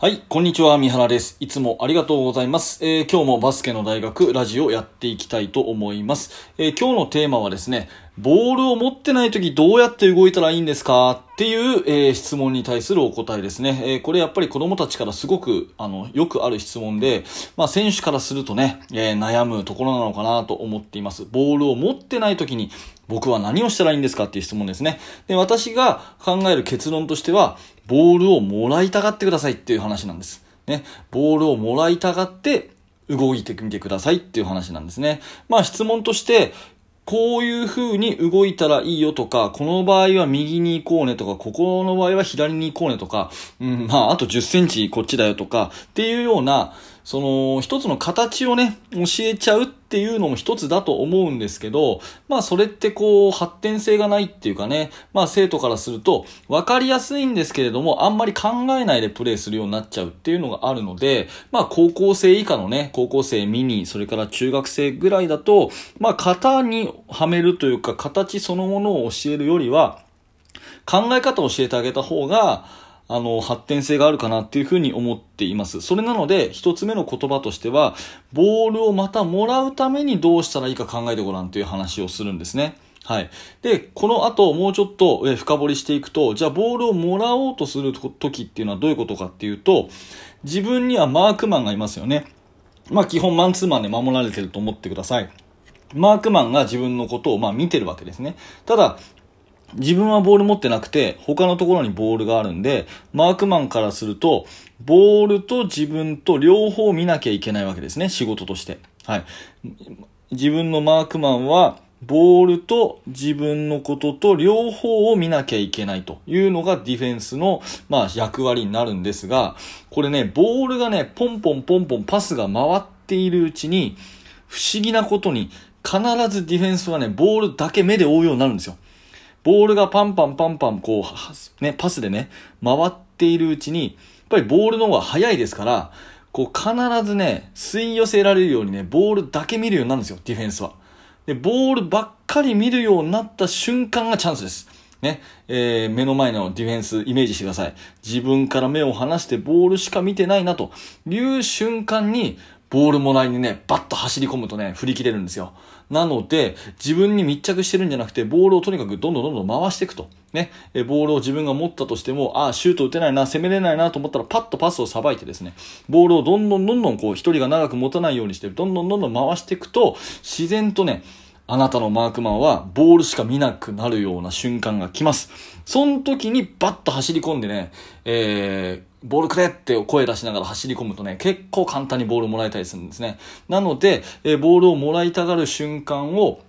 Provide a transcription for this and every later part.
はい、こんにちは、三原です。いつもありがとうございます。えー今日もバスケの大学ラジオやっていきたいと思います。えー今日のテーマはですね、ボールを持ってない時どうやって動いたらいいんですか？っていう、えー質問に対するお答えですね。えーこれやっぱり子供たちからすごく、あの、よくある質問で、まあ選手からするとね、えー悩むところなのかなと思っています。ボールを持ってない時に僕は何をしたらいいんですか？っていう質問ですね。で、私が考える結論としては、ボールをもらいたがってくださいっていう話なんです。ね。ボールをもらいたがって動いてみてくださいっていう話なんですね。まあ質問として、こういう風に動いたらいいよとか、この場合は右に行こうねとか、ここの場合は左に行こうねとか、うん、まああと10センチこっちだよとか、っていうような、その一つの形をね、教えちゃうっていうのも一つだと思うんですけど、まあそれってこう発展性がないっていうかね、まあ生徒からすると分かりやすいんですけれども、あんまり考えないでプレイするようになっちゃうっていうのがあるので、まあ高校生以下のね、高校生ミニ、それから中学生ぐらいだと、まあ型にはめるというか形そのものを教えるよりは、考え方を教えてあげた方が、あの、発展性があるかなっていうふうに思っています。それなので、一つ目の言葉としては、ボールをまたもらうためにどうしたらいいか考えてごらんという話をするんですね。はい。で、この後もうちょっと深掘りしていくと、じゃあボールをもらおうとする時っていうのはどういうことかっていうと、自分にはマークマンがいますよね。まあ基本マンツーマンで守られてると思ってください。マークマンが自分のことをまあ見てるわけですね。ただ、自分はボール持ってなくて、他のところにボールがあるんで、マークマンからすると、ボールと自分と両方見なきゃいけないわけですね、仕事として。はい。自分のマークマンは、ボールと自分のことと両方を見なきゃいけないというのがディフェンスの、まあ、役割になるんですが、これね、ボールがね、ポンポンポンポンパスが回っているうちに、不思議なことに、必ずディフェンスはね、ボールだけ目で追うようになるんですよ。ボールがパンパンパンパン、こう、ね、パスでね、回っているうちに、やっぱりボールの方が速いですから、こう、必ずね、吸い寄せられるようにね、ボールだけ見るようになるんですよ、ディフェンスは。で、ボールばっかり見るようになった瞬間がチャンスです。ね、えー目の前のディフェンスイメージしてください。自分から目を離してボールしか見てないなという瞬間に、ボールもらいにね、バッと走り込むとね、振り切れるんですよ。なので、自分に密着してるんじゃなくて、ボールをとにかくどんどんどんどん回していくと。ね、えボールを自分が持ったとしても、ああ、シュート打てないな、攻めれないなと思ったら、パッとパスをさばいてですね、ボールをどんどんどんどんこう、一人が長く持たないようにして、どんどんどんどん回していくと、自然とね、あなたのマークマンはボールしか見なくなるような瞬間が来ます。その時にバッと走り込んでね、えー、ボールくれって声出しながら走り込むとね、結構簡単にボールをもらえたりするんですね。なので、えーボールをもらいたがる瞬間を、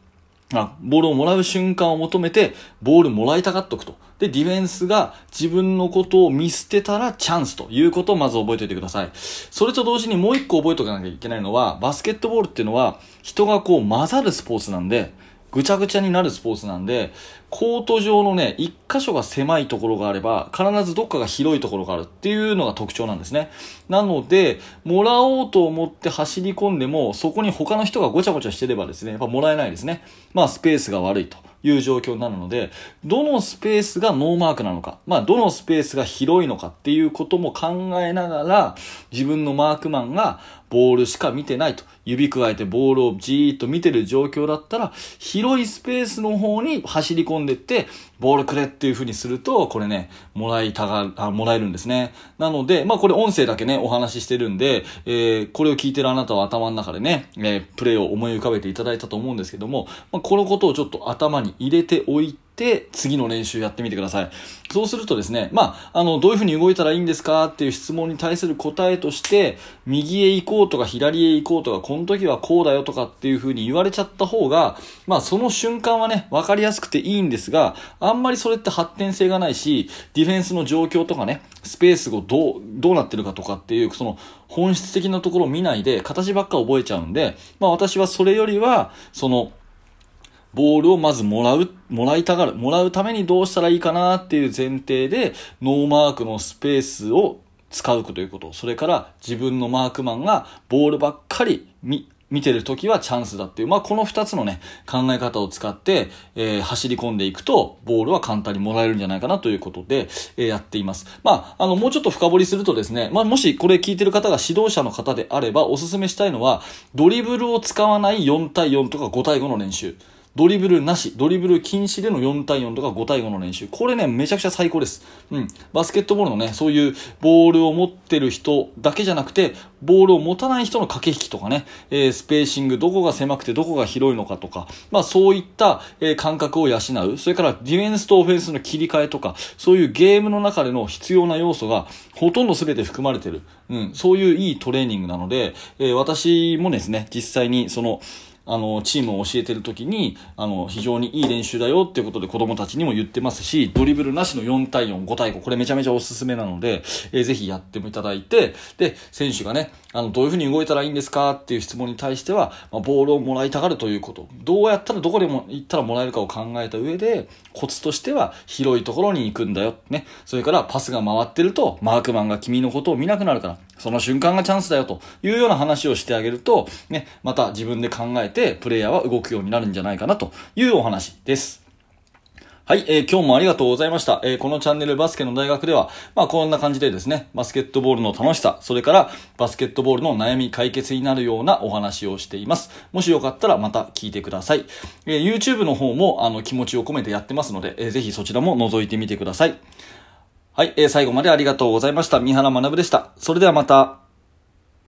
あ、ボールをもらう瞬間を求めて、ボールもらいたがっとくと。で、ディフェンスが自分のことを見捨てたらチャンスということをまず覚えておいてください。それと同時にもう一個覚えておかなきゃいけないのは、バスケットボールっていうのは、人がこう混ざるスポーツなんで、ぐちゃぐちゃになるスポーツなんで、コート上のね、一箇所が狭いところがあれば、必ずどっかが広いところがあるっていうのが特徴なんですね。なので、もらおうと思って走り込んでも、そこに他の人がごちゃごちゃしてればですね、やっぱもらえないですね。まあ、スペースが悪いと。いう状況になるので、どのスペースがノーマークなのか、まあ、どのスペースが広いのかっていうことも考えながら、自分のマークマンがボールしか見てないと、指くわえてボールをじーっと見てる状況だったら、広いスペースの方に走り込んでって、ボールくれっていう風にすると、これね、もらいたが、あ、もらえるんですね。なので、まあこれ音声だけね、お話ししてるんで、えー、これを聞いてるあなたは頭の中でね、えー、プレイを思い浮かべていただいたと思うんですけども、まあこのことをちょっと頭に入れておいて、次の練習やってみてください。そうするとですね、まあ、あの、どういう風に動いたらいいんですか？っていう質問に対する答えとして、右へ行こうとか左へ行こうとか、この時はこうだよとかっていう風に言われちゃった方が、まあ、その瞬間はね、わかりやすくていいんですが、あんまりそれって発展性がないし、ディフェンスの状況とかね、スペースをどう、どうなってるかとかっていう、その、本質的なところを見ないで、形ばっか覚えちゃうんで、まあ私はそれよりは、その、ボールをまずもらう、もらいたがる、もらうためにどうしたらいいかなっていう前提で、ノーマークのスペースを使うということ。それから自分のマークマンがボールばっかり見、見てる時はチャンスだっていう、まあ、この二つのね、考え方を使って、えー、走り込んでいくと、ボールは簡単にもらえるんじゃないかなということで、えー、やっています。まあ、あの、もうちょっと深掘りするとですね、まあ、もしこれ聞いてる方が指導者の方であれば、おすすめしたいのは、ドリブルを使わない4対4とか5対5の練習。ドリブルなし、ドリブル禁止での4対4とか5対5の練習。これね、めちゃくちゃ最高です。うん。バスケットボールのね、そういうボールを持ってる人だけじゃなくて、ボールを持たない人の駆け引きとかね、えー、スペーシング、どこが狭くてどこが広いのかとか、まあそういった、えー、感覚を養う。それからディフェンスとオフェンスの切り替えとか、そういうゲームの中での必要な要素がほとんど全て含まれてる。うん。そういういいトレーニングなので、えー、私もですね、実際にその、あの、チームを教えてる時に、あの、非常にいい練習だよっていうことで子供たちにも言ってますし、ドリブルなしの4対4、5対5、これめちゃめちゃおすすめなので、えー、ぜひやってもいただいて、で、選手がね、あの、どういうふうに動いたらいいんですかっていう質問に対しては、まあ、ボールをもらいたがるということ。どうやったらどこでも行ったらもらえるかを考えた上で、コツとしては広いところに行くんだよ。ね。それからパスが回ってると、マークマンが君のことを見なくなるから、その瞬間がチャンスだよというような話をしてあげると、ね、また自分で考えてプレイヤーは動くようになるんじゃないかなというお話です。はい、えー、今日もありがとうございました。えー、このチャンネルバスケの大学では、まあこんな感じでですね、バスケットボールの楽しさ、それからバスケットボールの悩み解決になるようなお話をしています。もしよかったらまた聞いてください。えー、YouTube の方もあの気持ちを込めてやってますので、えー、ぜひそちらも覗いてみてください。はい、えー、最後までありがとうございました。三原学でした。それではまた。